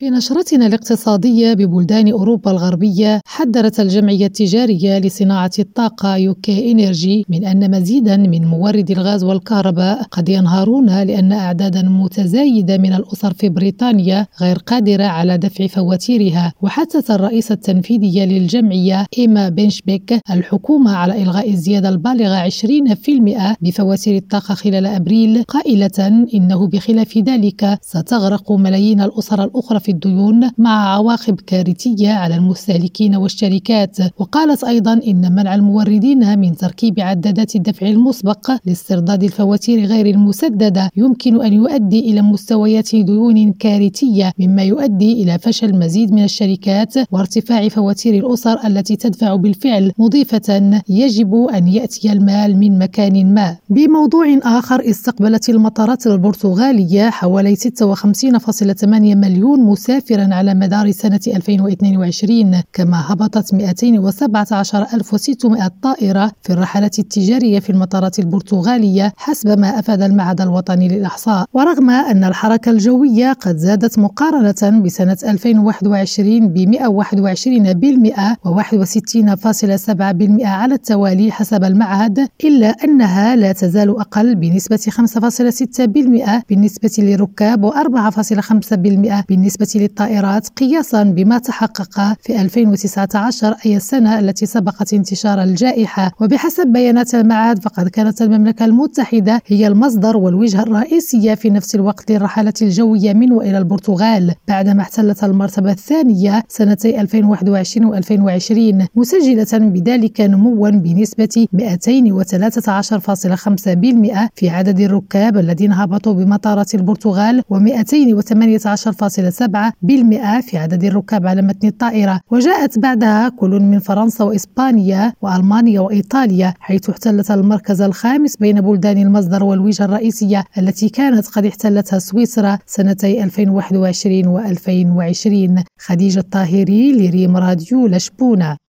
في نشرتنا الاقتصادية ببلدان أوروبا الغربية حذرت الجمعية التجارية لصناعة الطاقة UK Energy من أن مزيدا من موردي الغاز والكهرباء قد ينهارون لأن أعدادا متزايدة من الأسر في بريطانيا غير قادرة على دفع فواتيرها. وحثت الرئيسة التنفيذية للجمعية إيما بنشبيك الحكومة على إلغاء الزيادة البالغة 20% بفواتير الطاقة خلال أبريل قائلة إنه بخلاف ذلك ستغرق ملايين الأسر الأخرى في الديون مع عواقب كارثية على المستهلكين والشركات. وقالت أيضا إن منع الموردين من تركيب عدادات الدفع المسبق لاسترداد الفواتير غير المسددة يمكن أن يؤدي إلى مستويات ديون كارثية مما يؤدي إلى فشل مزيد من الشركات وارتفاع فواتير الأسر التي تدفع بالفعل مضيفة يجب أن يأتي المال من مكان ما. بموضوع آخر استقبلت المطارات البرتغالية حوالي 56.8 مليون مسافرا على مدار سنة 2022 كما هبطت 217600 طائرة في الرحلات التجارية في المطارات البرتغالية حسب ما أفاد المعهد الوطني للإحصاء. ورغم أن الحركة الجوية قد زادت مقارنة بسنة 2021 ب 121% و61.7% على التوالي حسب المعهد إلا أنها لا تزال أقل بنسبة 5.6% بالنسبة للركاب و4.5% بالنسبة للطائرات قياسا بما تحقق في 2019 أي السنة التي سبقت انتشار الجائحة. وبحسب بيانات المعهد فقد كانت المملكة المتحدة هي المصدر والوجهة الرئيسية في نفس الوقت للرحلات الجوية من وإلى البرتغال. بعدما احتلت المرتبة الثانية سنتي 2021 و2020 مسجلة بذلك نموا بنسبة 213.5% في عدد الركاب الذين هبطوا بمطارات البرتغال و218.7% بالمئة في عدد الركاب على متن الطائرة وجاءت بعدها كل من فرنسا وإسبانيا وألمانيا وإيطاليا حيث احتلت المركز الخامس بين بلدان المصدر والوجهة الرئيسية التي كانت قد احتلتها سويسرا سنتي 2021 و2020 خديجة الطاهري لريم راديو لشبونة.